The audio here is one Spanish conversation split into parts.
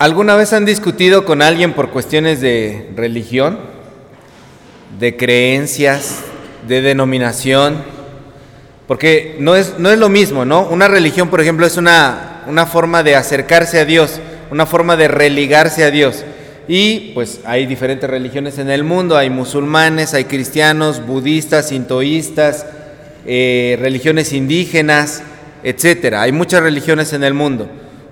¿Alguna vez han discutido con alguien por cuestiones de religión, de creencias, de denominación? Porque no es, no es lo mismo, ¿no? Una religión, por ejemplo, es una, una forma de acercarse a Dios, una forma de religarse a Dios. Y pues hay diferentes religiones en el mundo, hay musulmanes, hay cristianos, budistas, sintoístas, eh, religiones indígenas, etcétera. Hay muchas religiones en el mundo.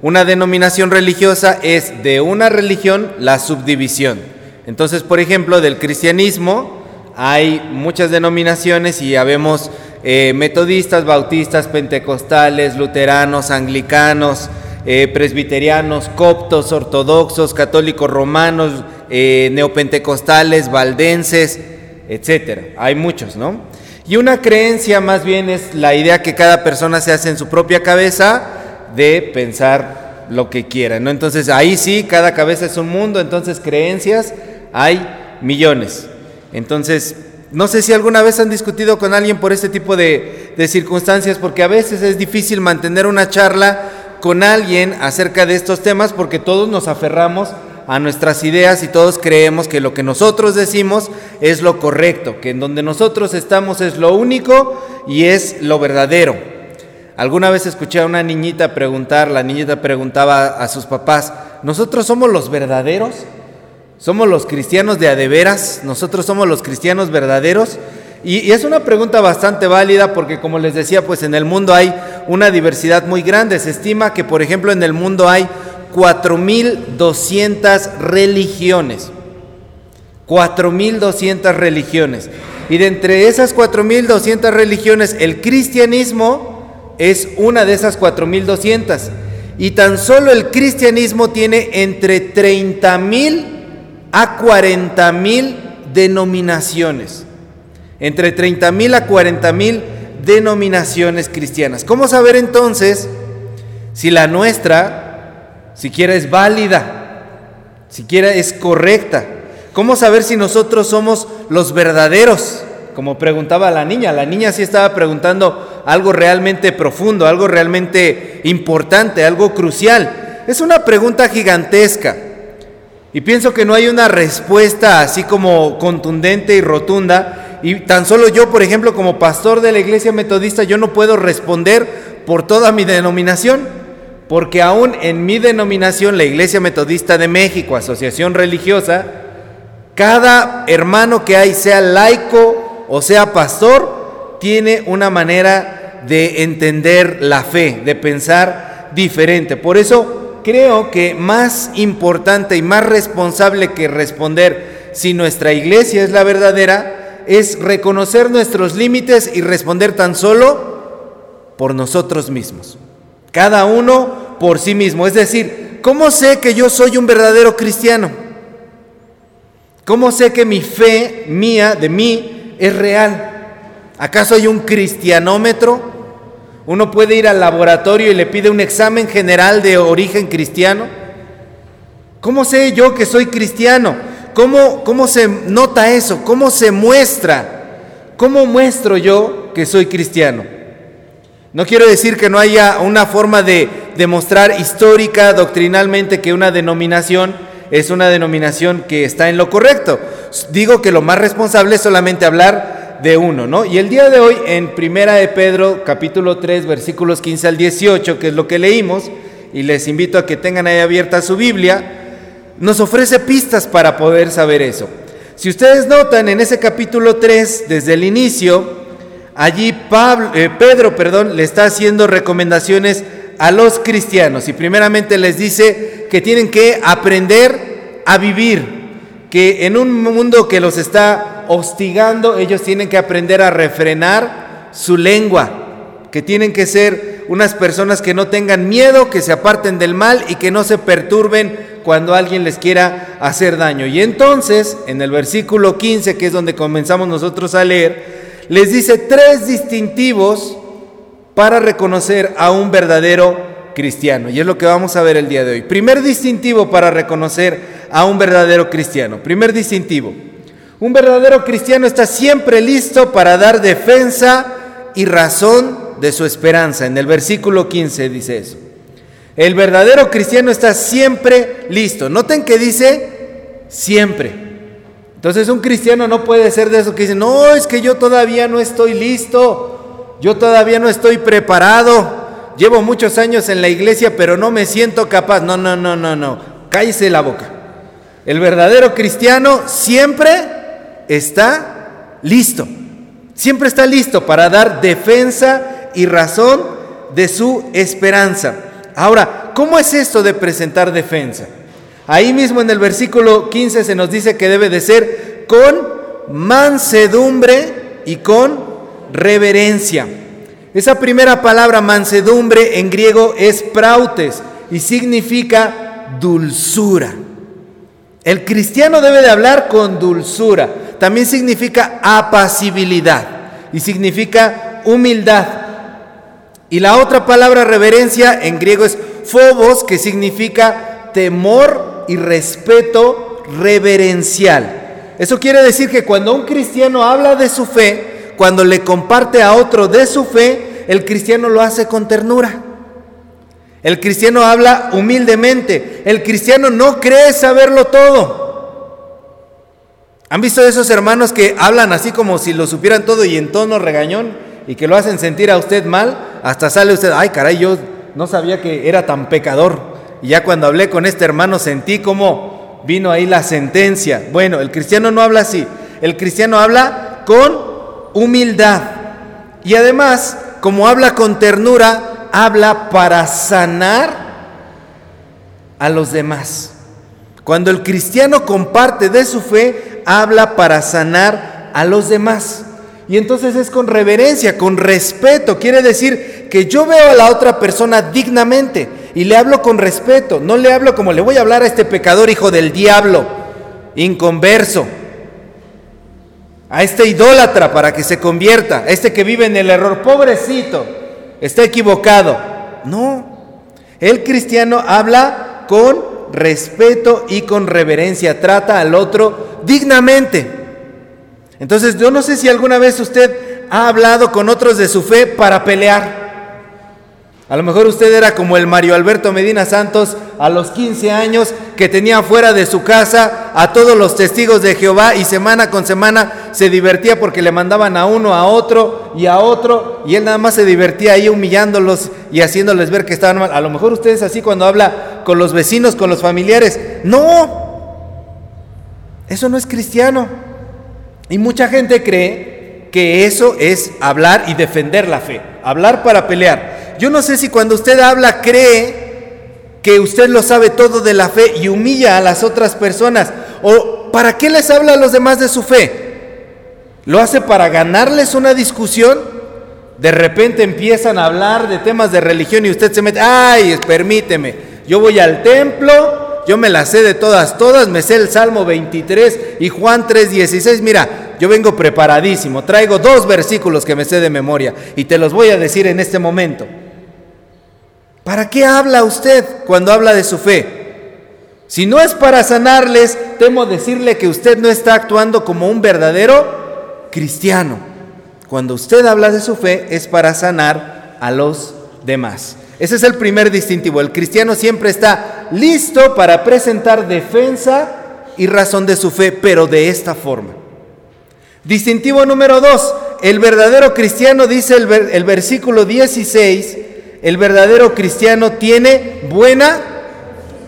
Una denominación religiosa es de una religión la subdivisión. Entonces, por ejemplo, del cristianismo hay muchas denominaciones y ya vemos eh, metodistas, bautistas, pentecostales, luteranos, anglicanos, eh, presbiterianos, coptos, ortodoxos, católicos romanos, eh, neopentecostales, valdenses, etcétera. Hay muchos, ¿no? Y una creencia más bien es la idea que cada persona se hace en su propia cabeza de pensar lo que quiera, ¿no? Entonces ahí sí, cada cabeza es un mundo, entonces creencias hay millones. Entonces, no sé si alguna vez han discutido con alguien por este tipo de, de circunstancias, porque a veces es difícil mantener una charla con alguien acerca de estos temas porque todos nos aferramos a nuestras ideas y todos creemos que lo que nosotros decimos es lo correcto, que en donde nosotros estamos es lo único y es lo verdadero. Alguna vez escuché a una niñita preguntar, la niñita preguntaba a sus papás, ¿nosotros somos los verdaderos? ¿Somos los cristianos de adeveras? ¿Nosotros somos los cristianos verdaderos? Y, es una pregunta bastante válida porque como les decía, pues en el mundo hay una diversidad muy grande. Se estima que, por ejemplo, en el mundo hay 4.200 religiones. 4.200 religiones. Y de entre esas 4.200 religiones, el cristianismo es una de esas 4.200. Y tan solo el cristianismo tiene entre 30.000 a 40.000 denominaciones. Entre 30.000 a 40.000 denominaciones cristianas. ¿Cómo saber entonces si la nuestra siquiera es válida, siquiera es correcta. ¿Cómo saber si nosotros somos los verdaderos? Como preguntaba la niña, la niña sí estaba preguntando algo realmente profundo, algo realmente importante, algo crucial. Es una pregunta gigantesca. Y pienso que no hay una respuesta así como contundente y rotunda. Y tan solo yo, por ejemplo, como pastor de la iglesia metodista, yo no puedo responder por toda mi denominación. Porque aún en mi denominación, la Iglesia Metodista de México, asociación religiosa, cada hermano que hay, sea laico o sea pastor, tiene una manera de entender la fe, de pensar diferente. Por eso creo que más importante y más responsable que responder si nuestra iglesia es la verdadera, es reconocer nuestros límites y responder tan solo por nosotros mismos cada uno por sí mismo. Es decir, ¿cómo sé que yo soy un verdadero cristiano? ¿Cómo sé que mi fe mía, de mí, es real? ¿Acaso hay un cristianómetro? Uno puede ir al laboratorio y le pide un examen general de origen cristiano. ¿Cómo sé yo que soy cristiano? ¿Cómo, cómo se nota eso? ¿Cómo se muestra? ¿Cómo muestro yo que soy cristiano? No quiero decir que no haya una forma de demostrar histórica, doctrinalmente, que una denominación es una denominación que está en lo correcto. Digo que lo más responsable es solamente hablar de uno, ¿no? Y el día de hoy, en Primera de Pedro, capítulo 3, versículos 15 al 18, que es lo que leímos, y les invito a que tengan ahí abierta su Biblia, nos ofrece pistas para poder saber eso. Si ustedes notan en ese capítulo 3, desde el inicio, allí Pablo, eh, Pedro perdón, le está haciendo recomendaciones a los cristianos y primeramente les dice que tienen que aprender a vivir, que en un mundo que los está hostigando, ellos tienen que aprender a refrenar su lengua, que tienen que ser unas personas que no tengan miedo, que se aparten del mal y que no se perturben cuando alguien les quiera hacer daño. Y entonces, en el versículo 15, que es donde comenzamos nosotros a leer, les dice tres distintivos para reconocer a un verdadero cristiano. Y es lo que vamos a ver el día de hoy. Primer distintivo para reconocer a un verdadero cristiano. Primer distintivo. Un verdadero cristiano está siempre listo para dar defensa y razón de su esperanza. En el versículo 15 dice eso. El verdadero cristiano está siempre listo. Noten que dice siempre. Entonces un cristiano no puede ser de eso que dice, no, es que yo todavía no estoy listo, yo todavía no estoy preparado, llevo muchos años en la iglesia, pero no me siento capaz. No, no, no, no, no, cállese la boca. El verdadero cristiano siempre está listo, siempre está listo para dar defensa y razón de su esperanza. Ahora, ¿cómo es esto de presentar defensa? Ahí mismo en el versículo 15 se nos dice que debe de ser con mansedumbre y con reverencia. Esa primera palabra mansedumbre en griego es prautes y significa dulzura. El cristiano debe de hablar con dulzura. También significa apacibilidad y significa humildad. Y la otra palabra reverencia en griego es phobos, que significa temor y respeto reverencial. Eso quiere decir que cuando un cristiano habla de su fe, cuando le comparte a otro de su fe, el cristiano lo hace con ternura. El cristiano habla humildemente. El cristiano no cree saberlo todo. ¿Han visto esos hermanos que hablan así como si lo supieran todo y en tono regañón? y que lo hacen sentir a usted mal, hasta sale usted, ay caray, yo no sabía que era tan pecador. Y ya cuando hablé con este hermano sentí como vino ahí la sentencia. Bueno, el cristiano no habla así, el cristiano habla con humildad. Y además, como habla con ternura, habla para sanar a los demás. Cuando el cristiano comparte de su fe, habla para sanar a los demás. Y entonces es con reverencia, con respeto. Quiere decir que yo veo a la otra persona dignamente y le hablo con respeto. No le hablo como le voy a hablar a este pecador hijo del diablo, inconverso. A este idólatra para que se convierta, a este que vive en el error, pobrecito, está equivocado. No, el cristiano habla con respeto y con reverencia, trata al otro dignamente. Entonces yo no sé si alguna vez usted ha hablado con otros de su fe para pelear. A lo mejor usted era como el Mario Alberto Medina Santos a los 15 años que tenía fuera de su casa a todos los testigos de Jehová y semana con semana se divertía porque le mandaban a uno, a otro y a otro y él nada más se divertía ahí humillándolos y haciéndoles ver que estaban mal. A lo mejor usted es así cuando habla con los vecinos, con los familiares. No, eso no es cristiano. Y mucha gente cree que eso es hablar y defender la fe, hablar para pelear. Yo no sé si cuando usted habla cree que usted lo sabe todo de la fe y humilla a las otras personas. ¿O para qué les habla a los demás de su fe? ¿Lo hace para ganarles una discusión? De repente empiezan a hablar de temas de religión y usted se mete, ay, permíteme, yo voy al templo, yo me la sé de todas, todas, me sé el Salmo 23 y Juan 3:16. Mira, yo vengo preparadísimo, traigo dos versículos que me sé de memoria y te los voy a decir en este momento. ¿Para qué habla usted cuando habla de su fe? Si no es para sanarles, temo decirle que usted no está actuando como un verdadero cristiano. Cuando usted habla de su fe es para sanar a los demás. Ese es el primer distintivo. El cristiano siempre está listo para presentar defensa y razón de su fe, pero de esta forma. Distintivo número dos, el verdadero cristiano, dice el, el versículo 16, el verdadero cristiano tiene buena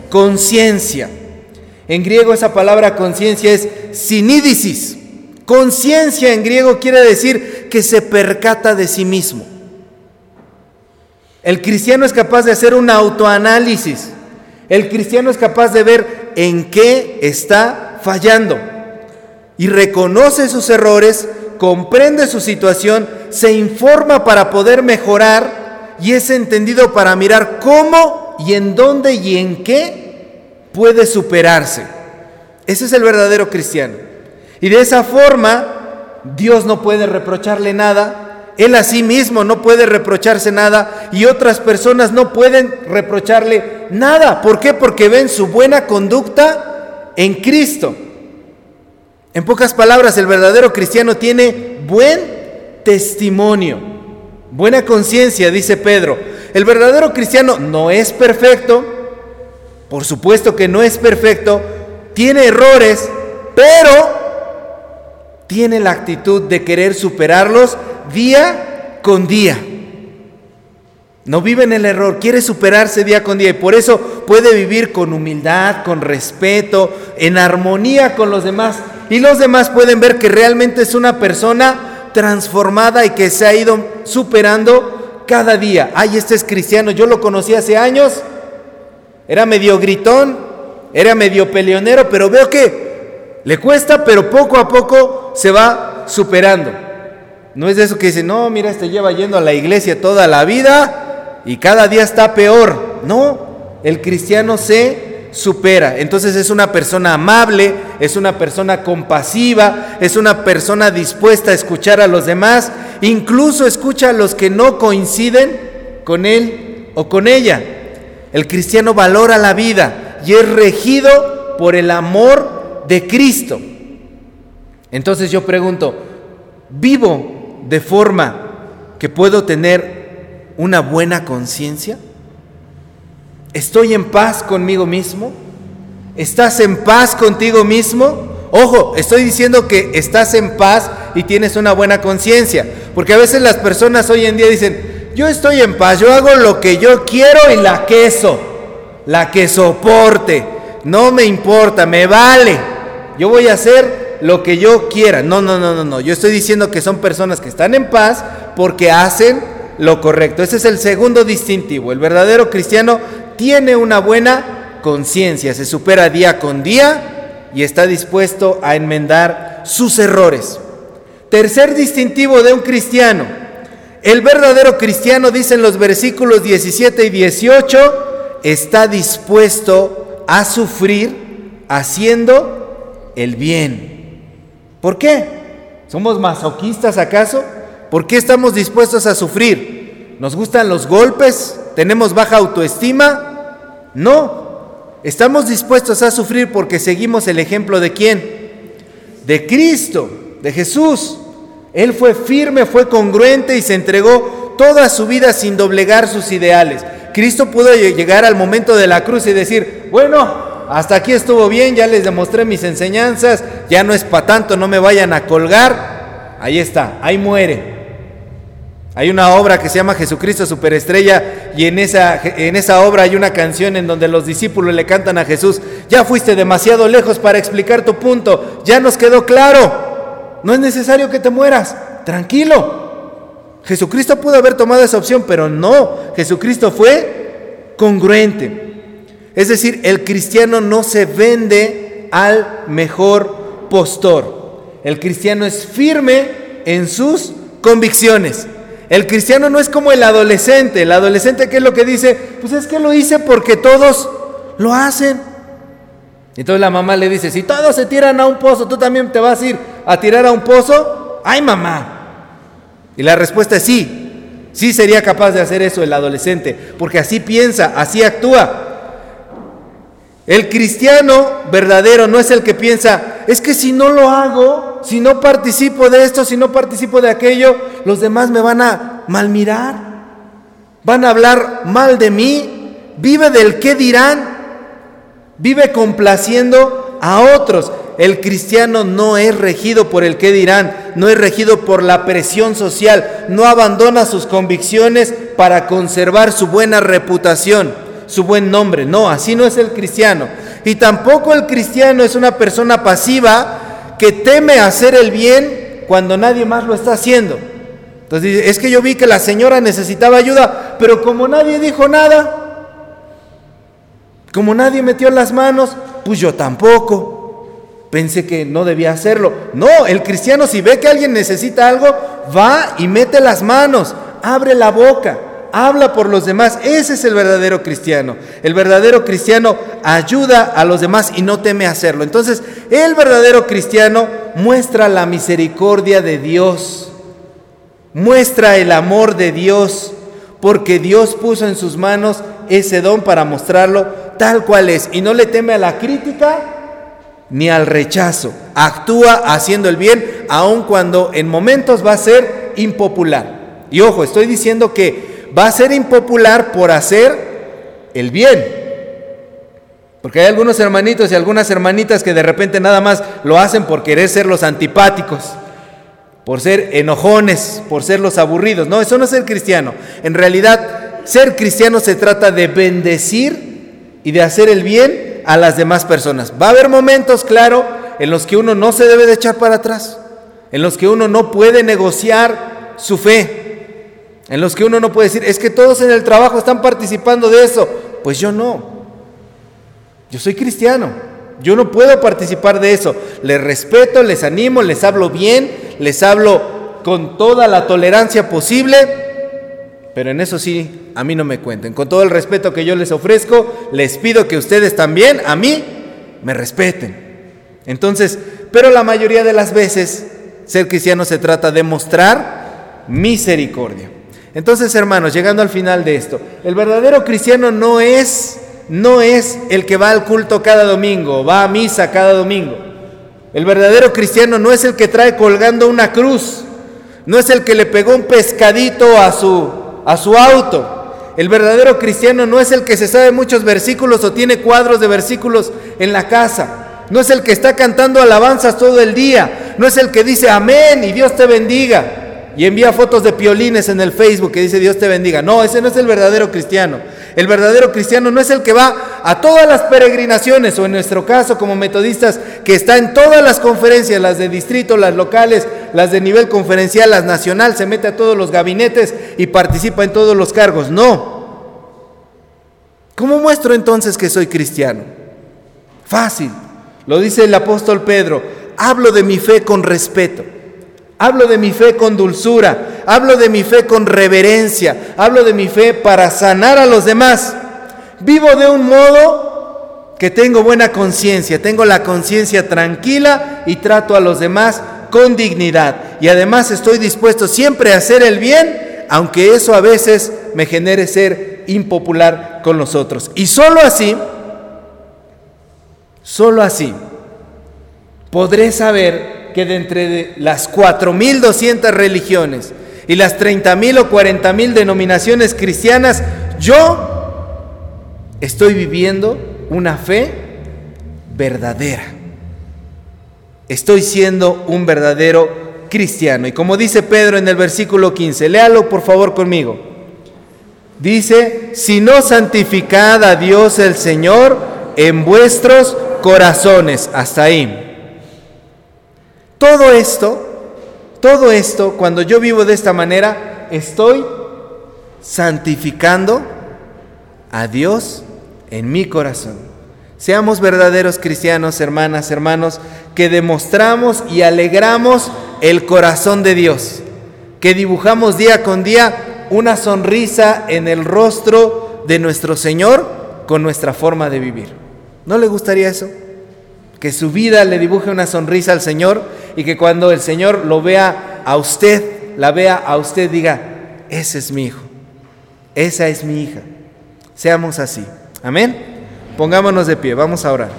conciencia. En griego esa palabra conciencia es sinídisis. Conciencia en griego quiere decir que se percata de sí mismo. El cristiano es capaz de hacer un autoanálisis. El cristiano es capaz de ver en qué está fallando. Y reconoce sus errores, comprende su situación, se informa para poder mejorar y es entendido para mirar cómo y en dónde y en qué puede superarse. Ese es el verdadero cristiano. Y de esa forma, Dios no puede reprocharle nada, él a sí mismo no puede reprocharse nada y otras personas no pueden reprocharle nada. ¿Por qué? Porque ven su buena conducta en Cristo. En pocas palabras, el verdadero cristiano tiene buen testimonio, buena conciencia, dice Pedro. el verdadero cristiano no es perfecto, por supuesto que no es perfecto, tiene errores, pero tiene la actitud de querer superarlos día con día. No vive en el error, quiere superarse día con día y por eso puede vivir con humildad, con respeto, en armonía con los demás. Y los demás pueden ver que realmente es una persona transformada y que se ha ido superando cada día. Ay, este es cristiano, yo lo conocí hace años, era medio gritón, era medio peleonero, pero veo que le cuesta, pero poco a poco se va superando. No es de eso que dice, no, mira, este lleva yendo a la iglesia toda la vida y cada día está peor. No, el cristiano se supera. Entonces es una persona amable, es una persona compasiva, es una persona dispuesta a escuchar a los demás, incluso escucha a los que no coinciden con él o con ella. El cristiano valora la vida y es regido por el amor de Cristo. Entonces yo pregunto, ¿vivo de forma que puedo tener una buena conciencia? ¿Estoy en paz conmigo mismo? ¿Estás en paz contigo mismo? Ojo, estoy diciendo que estás en paz y tienes una buena conciencia, porque a veces las personas hoy en día dicen, yo estoy en paz, yo hago lo que yo quiero y la queso, la que soporte, no me importa, me vale, yo voy a hacer lo que yo quiera. No, no, no, no, no, yo estoy diciendo que son personas que están en paz porque hacen lo correcto. Ese es el segundo distintivo. El verdadero cristiano tiene una buena conciencia, se supera día con día y está dispuesto a enmendar sus errores. Tercer distintivo de un cristiano. El verdadero cristiano, dicen los versículos 17 y 18, está dispuesto a sufrir haciendo el bien. ¿Por qué? ¿Somos masoquistas acaso? ¿Por qué estamos dispuestos a sufrir? ¿Nos gustan los golpes? ¿Tenemos baja autoestima? No. Estamos dispuestos a sufrir porque seguimos el ejemplo de quién? De Cristo, de Jesús. Él fue firme, fue congruente y se entregó toda su vida sin doblegar sus ideales. Cristo pudo llegar al momento de la cruz y decir, bueno, hasta aquí estuvo bien, ya les demostré mis enseñanzas, ya no es para tanto, no me vayan a colgar. Ahí está, ahí muere. Hay una obra que se llama Jesucristo Superestrella y en esa, en esa obra hay una canción en donde los discípulos le cantan a Jesús, ya fuiste demasiado lejos para explicar tu punto, ya nos quedó claro, no es necesario que te mueras, tranquilo. Jesucristo pudo haber tomado esa opción, pero no, Jesucristo fue congruente. Es decir, el cristiano no se vende al mejor postor. El cristiano es firme en sus convicciones. El cristiano no es como el adolescente. El adolescente, ¿qué es lo que dice? Pues es que lo hice porque todos lo hacen. Entonces la mamá le dice, si todos se tiran a un pozo, ¿tú también te vas a ir a tirar a un pozo? ¡Ay, mamá! Y la respuesta es sí. Sí sería capaz de hacer eso el adolescente, porque así piensa, así actúa. El cristiano verdadero no es el que piensa, es que si no lo hago, si no participo de esto, si no participo de aquello, los demás me van a malmirar, van a hablar mal de mí, vive del qué dirán, vive complaciendo a otros. El cristiano no es regido por el qué dirán, no es regido por la presión social, no abandona sus convicciones para conservar su buena reputación su buen nombre. No, así no es el cristiano. Y tampoco el cristiano es una persona pasiva que teme hacer el bien cuando nadie más lo está haciendo. Entonces es que yo vi que la señora necesitaba ayuda, pero como nadie dijo nada, como nadie metió las manos, pues yo tampoco. Pensé que no debía hacerlo. No, el cristiano si ve que alguien necesita algo, va y mete las manos, abre la boca habla por los demás. Ese es el verdadero cristiano. El verdadero cristiano ayuda a los demás y no teme hacerlo. Entonces, el verdadero cristiano muestra la misericordia de Dios, muestra el amor de Dios, porque Dios puso en sus manos ese don para mostrarlo tal cual es. Y no le teme a la crítica ni al rechazo. Actúa haciendo el bien, aun cuando en momentos va a ser impopular. Y ojo, estoy diciendo que Va a ser impopular por hacer el bien. Porque hay algunos hermanitos y algunas hermanitas que de repente nada más lo hacen por querer ser los antipáticos, por ser enojones, por ser los aburridos. No, eso no es ser cristiano. En realidad, ser cristiano se trata de bendecir y de hacer el bien a las demás personas. Va a haber momentos, claro, en los que uno no se debe de echar para atrás, en los que uno no puede negociar su fe, en los que uno no puede decir, es que todos en el trabajo están participando de eso. Pues yo no. Yo soy cristiano. Yo no puedo participar de eso. Les respeto, les animo, les hablo bien, les hablo con toda la tolerancia posible, pero en eso sí, a mí no me cuenten. Con todo el respeto que yo les ofrezco, les pido que ustedes también a mí me respeten. Entonces, pero la mayoría de las veces, ser cristiano se trata de mostrar misericordia. Entonces, hermanos, llegando al final de esto, el verdadero cristiano no es no es el que va al culto cada domingo, va a misa cada domingo. El verdadero cristiano no es el que trae colgando una cruz, no es el que le pegó un pescadito a su, a su auto. El verdadero cristiano no es el que se sabe muchos versículos o tiene cuadros de versículos en la casa. No es el que está cantando alabanzas todo el día. No es el que dice amén y Dios te bendiga y envía fotos de piolines en el Facebook que dice Dios te bendiga. No, ese no es el verdadero cristiano. El verdadero cristiano no es el que va a todas las peregrinaciones o en nuestro caso como metodistas que está en todas las conferencias, las de distrito, las locales, las de nivel conferencial, las nacional, se mete a todos los gabinetes y participa en todos los cargos. No. ¿Cómo muestro entonces que soy cristiano? Fácil. Lo dice el apóstol Pedro. Hablo de mi fe con respeto. Hablo de mi fe con dulzura, hablo de mi fe con reverencia, hablo de mi fe para sanar a los demás. Vivo de un modo que tengo buena conciencia, tengo la conciencia tranquila y trato a los demás con dignidad. Y además estoy dispuesto siempre a hacer el bien, aunque eso a veces me genere ser impopular con los otros. Y solo así, solo así, podré saber que de entre las 4.200 religiones y las 30.000 o 40.000 denominaciones cristianas, yo estoy viviendo una fe verdadera. Estoy siendo un verdadero cristiano. Y como dice Pedro en el versículo 15, léalo por favor conmigo. Dice, si no santificad a Dios el Señor en vuestros corazones. Hasta ahí. Todo esto, todo esto, cuando yo vivo de esta manera, estoy santificando a Dios en mi corazón. Seamos verdaderos cristianos, hermanas, hermanos, que demostramos y alegramos el corazón de Dios, que dibujamos día con día una sonrisa en el rostro de nuestro Señor con nuestra forma de vivir. ¿No le gustaría eso? Que su vida le dibuje una sonrisa al Señor y que cuando el Señor lo vea a usted, la vea a usted, diga, ese es mi hijo, esa es mi hija. Seamos así. Amén. Pongámonos de pie, vamos a orar.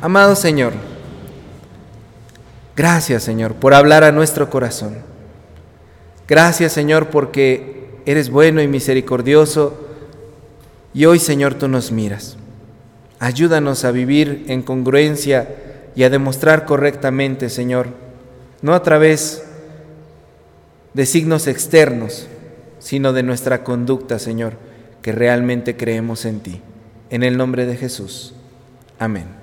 Amado Señor, gracias Señor por hablar a nuestro corazón. Gracias Señor porque eres bueno y misericordioso y hoy Señor tú nos miras. Ayúdanos a vivir en congruencia y a demostrar correctamente, Señor, no a través de signos externos, sino de nuestra conducta, Señor, que realmente creemos en ti. En el nombre de Jesús. Amén.